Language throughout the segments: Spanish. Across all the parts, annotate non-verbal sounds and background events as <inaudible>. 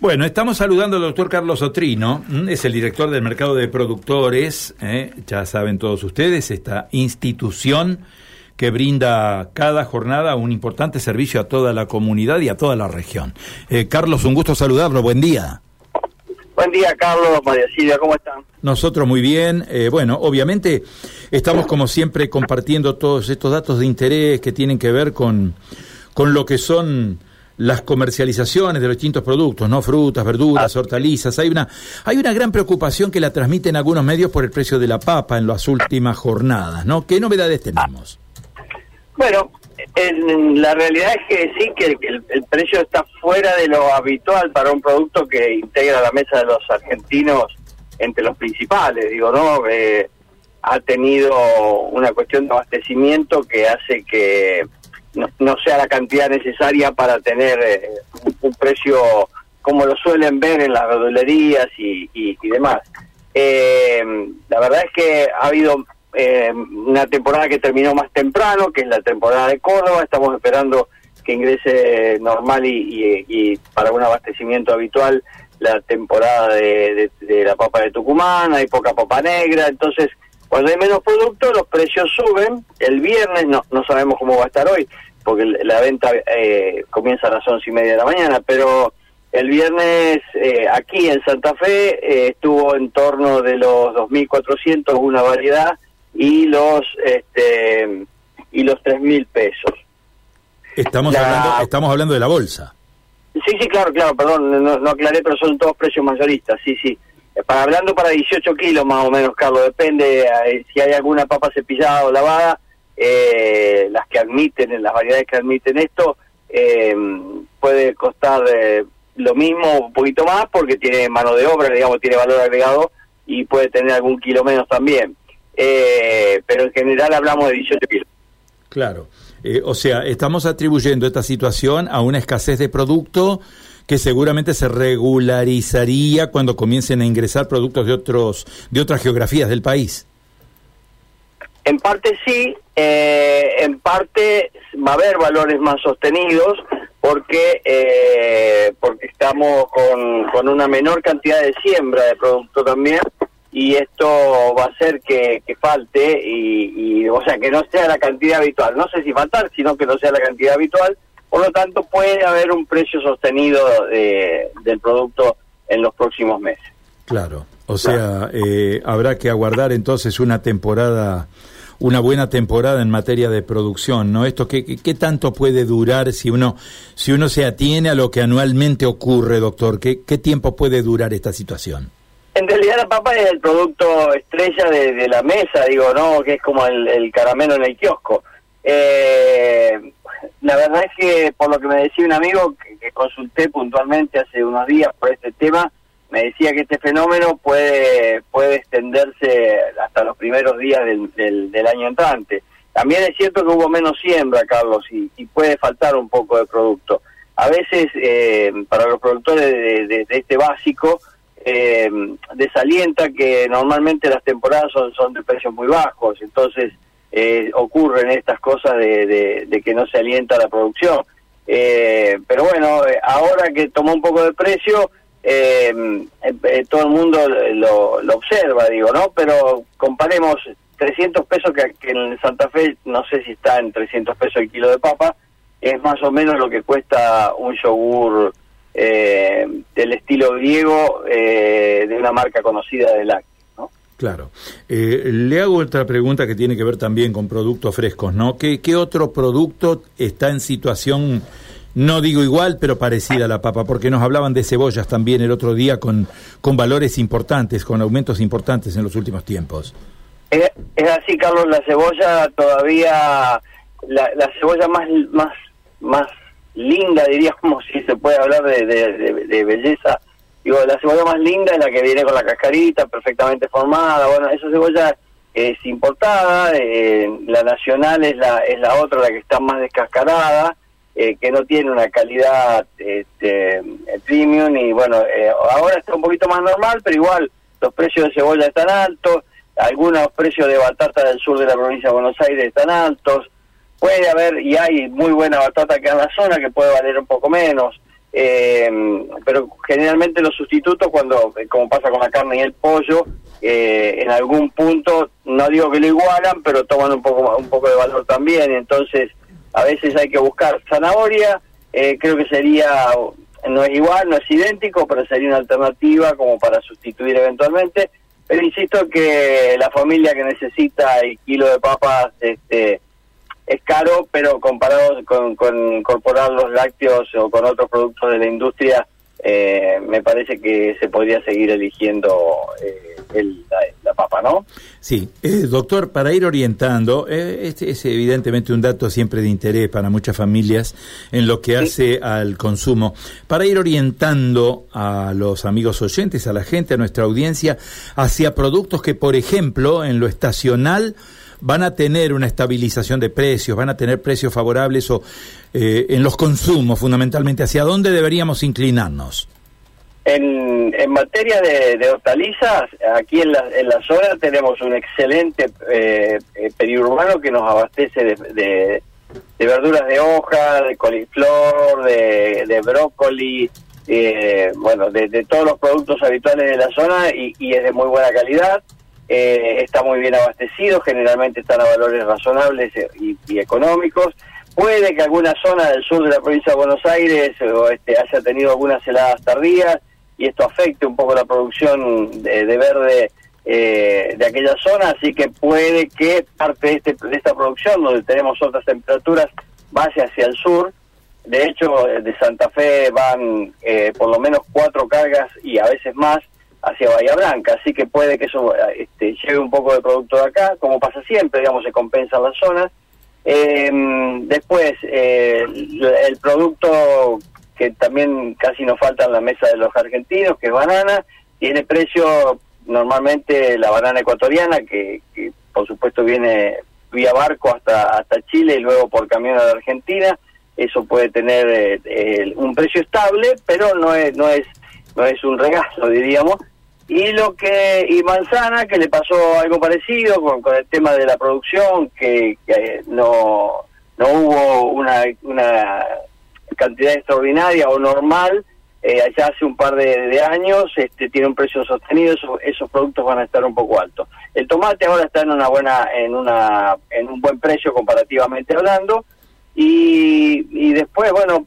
Bueno, estamos saludando al doctor Carlos Otrino, es el director del mercado de productores, ¿eh? ya saben todos ustedes, esta institución que brinda cada jornada un importante servicio a toda la comunidad y a toda la región. Eh, Carlos, un gusto saludarlo, buen día. Buen día, Carlos, María Silvia, ¿cómo están? Nosotros muy bien. Eh, bueno, obviamente estamos como siempre compartiendo todos estos datos de interés que tienen que ver con, con lo que son las comercializaciones de los distintos productos, ¿no? Frutas, verduras, ah. hortalizas. Hay una, hay una gran preocupación que la transmiten algunos medios por el precio de la papa en las últimas jornadas, ¿no? ¿Qué novedades tenemos? Bueno, en, la realidad es que sí, que el, precio está fuera de lo habitual para un producto que integra la mesa de los argentinos entre los principales, digo, ¿no? Eh, ha tenido una cuestión de abastecimiento que hace que no, sea la cantidad necesaria para tener eh, un, precio como lo suelen ver en las verdulerías y, y, demás. Eh, la verdad es que ha habido eh, una temporada que terminó más temprano, que es la temporada de Córdoba, estamos esperando que ingrese normal y, y, para un abastecimiento habitual la temporada de, de, la papa de Tucumán, hay poca papa negra, entonces cuando hay menos productos los precios suben, el viernes no, no sabemos cómo va a estar hoy, porque la venta eh, comienza a las once y media de la mañana, pero el viernes eh, aquí en Santa Fe eh, estuvo en torno de los 2.400 una variedad y los este y los 3.000 pesos. Estamos hablando estamos hablando de la bolsa. Sí, sí, claro, claro, perdón, no, aclaré, pero son todos precios mayoristas, sí, sí. Para, hablando para 18 kilos más o menos, Carlos, depende si hay alguna papa cepillada o lavada, eh, las que admiten, las variedades que admiten esto, eh, puede costar eh, lo mismo, un poquito más, porque tiene mano de obra, digamos, tiene valor agregado y puede tener algún kilo menos también. Eh, pero en general hablamos de 18 kilos. Claro. o sea, estamos atribuyendo esta situación a una escasez de producto que seguramente se regularizaría cuando comiencen a ingresar productos de otros de otras geografías del país. En parte sí, eh, en parte va a haber valores más sostenidos porque eh, porque estamos con, con una menor cantidad de siembra de producto también y esto va a hacer que, falte y, y, o sea que no sea la cantidad habitual no sé si faltar sino que no sea la cantidad habitual por lo tanto puede haber un precio sostenido de, del producto en los próximos meses claro o sea eh, habrá que aguardar entonces una temporada una buena temporada en materia de producción, ¿no? Esto qué, qué tanto puede durar si uno si uno se atiene a lo que anualmente ocurre, doctor. ¿Qué, qué tiempo puede durar esta situación? En realidad la papa es el producto estrella de, la mesa, digo, ¿no? Que es como el, caramelo en el kiosco. Eh, la verdad es que por lo que me decía un amigo que consulté puntualmente hace unos días por este tema, me decía que este fenómeno puede puede extenderse hasta los primeros días del, del, año entrante. También es cierto que hubo menos siembra, Carlos, y, puede faltar un poco de producto. A veces, eh, para los productores de, este básico, eh, desalienta que normalmente las temporadas son, son de precios muy bajos, entonces eh, ocurren estas cosas de, de, que no se alienta la producción. Eh, pero bueno, ahora que tomó un poco de precio, eh, eh, todo el mundo lo, lo, observa, digo, ¿no? Pero comparemos 300 pesos que, en Santa Fe, no sé si está en 300 pesos el kilo de papa, es más o menos lo que cuesta un yogur eh, del estilo griego eh, de una marca conocida de lácteos. Claro. le hago otra pregunta que tiene que ver también con productos frescos, ¿no? ¿Qué, otro producto está en situación no digo igual, pero parecida a la papa, porque nos hablaban de cebollas también el otro día con, con valores importantes, con aumentos importantes en los últimos tiempos. Es, así, Carlos, la cebolla todavía, la, la, cebolla más, más, más linda, diría como <laughs> si se puede hablar de, de, belleza, digo, la cebolla más linda es la que viene con la cascarita perfectamente formada, bueno, esa cebolla es importada, eh, la nacional es la, es la otra, la que está más descascarada, eh, que no tiene una calidad este, premium y bueno, eh, ahora está un poquito más normal, pero igual los precios de cebolla están altos, algunos precios de batata del sur de la provincia de Buenos Aires están altos, puede haber y hay muy buena batata acá en la zona que puede valer un poco menos. Pero generalmente los sustitutos, cuando como pasa con la carne y el pollo, en algún punto, no digo que lo igualan, pero toman un poco, un poco de valor también, entonces a veces hay que buscar zanahoria, creo que sería no es igual, no es idéntico, pero sería una alternativa como para sustituir eventualmente. Pero insisto que la familia que necesita el kilo de papas este, es caro, pero comparado con, con incorporar los lácteos o con otros productos de la industria, eh, me parece que se podría seguir eligiendo eh, el, la, papa, ¿no? Sí, eh, doctor, para ir orientando, este es evidentemente un dato siempre de interés para muchas familias en lo que hace al consumo. Para ir orientando a los amigos oyentes, a la gente, a nuestra audiencia, hacia productos que, por ejemplo, en lo estacional, van a tener una estabilización de precios, van a tener precios favorables o eh, en los consumos fundamentalmente. ¿Hacia dónde deberíamos inclinarnos? En, en materia de, hortalizas, aquí en la, en la zona tenemos un excelente eh, eh, periurbano que nos abastece de, de, verduras de hoja, de coliflor, de, brócoli, bueno, de, todos los productos habituales de la zona y es de muy buena calidad. Eh, está muy bien abastecido, generalmente están a valores razonables y, económicos. Puede que alguna zona del sur de la provincia de Buenos Aires o este, haya tenido algunas heladas tardías y esto afecte un poco la producción de, verde eh, de aquella zona, así que puede que parte de, este, de esta producción, donde tenemos otras temperaturas, vaya hacia el sur. De hecho, de Santa Fe van eh, por lo menos cuatro cargas y a veces más hacia Bahía Blanca, así que puede que eso este, lleve un poco de producto de acá, como pasa siempre, digamos, se compensa las zonas. Eh, después, eh, el producto que también casi nos falta en la mesa de los argentinos, que es banana, tiene precio normalmente la banana ecuatoriana, que, por supuesto viene vía barco hasta, hasta Chile y luego por camión a la Argentina, eso puede tener eh, un precio estable, pero no es, no es no es un regalo, diríamos. Y lo que y Manzana, que le pasó algo parecido con, con el tema de la producción, que, no, no hubo una, una cantidad extraordinaria o normal, eh, allá hace un par de, años, este, tiene un precio sostenido, esos, esos productos van a estar un poco altos. El tomate ahora está en una buena, en una, en un buen precio comparativamente hablando, y, y después, bueno,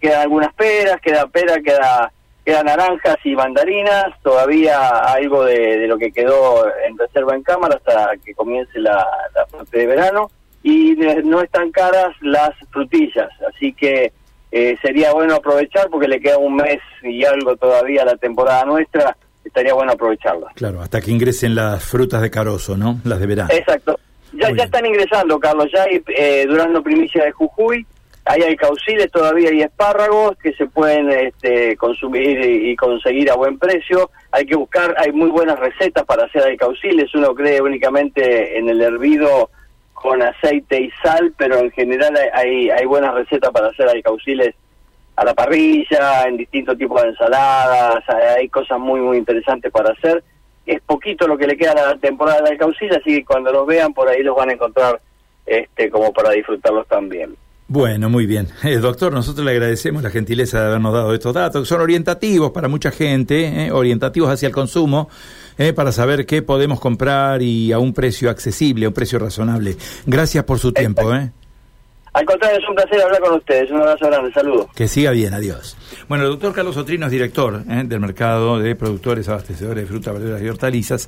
quedan algunas peras, queda pera, queda quedan naranjas y mandarinas, todavía algo de, lo que quedó en reserva en cámara hasta que comience la, parte de verano, y no están caras las frutillas, así que eh, sería bueno aprovechar porque le queda un mes y algo todavía a la temporada nuestra, estaría bueno aprovecharla. Claro, hasta que ingresen las frutas de carozo, ¿no? Las de verano. Exacto. Ya, ya están ingresando, Carlos, ya hay eh, Durando Primicia de Jujuy, hay alcauciles todavía y espárragos que se pueden este, consumir y, conseguir a buen precio. Hay que buscar, hay muy buenas recetas para hacer alcauciles. Uno cree únicamente en el hervido con aceite y sal, pero en general hay, hay buenas recetas para hacer alcauciles a la parrilla, en distintos tipos de ensaladas. Hay cosas muy, muy interesantes para hacer. Es poquito lo que le queda a la temporada de alcaucil, así que cuando los vean por ahí los van a encontrar este, como para disfrutarlos también. Bueno, muy bien. Eh, doctor, nosotros le agradecemos la gentileza de habernos dado estos datos, que son orientativos para mucha gente, eh, orientativos hacia el consumo, eh, para saber qué podemos comprar y a un precio accesible, a un precio razonable. Gracias por su tiempo. ¿eh? Al contrario, es un placer hablar con ustedes. Un abrazo grande, saludos. Que siga bien, adiós. Bueno, el doctor Carlos Otrino es director del mercado de productores abastecedores de frutas, verduras y hortalizas.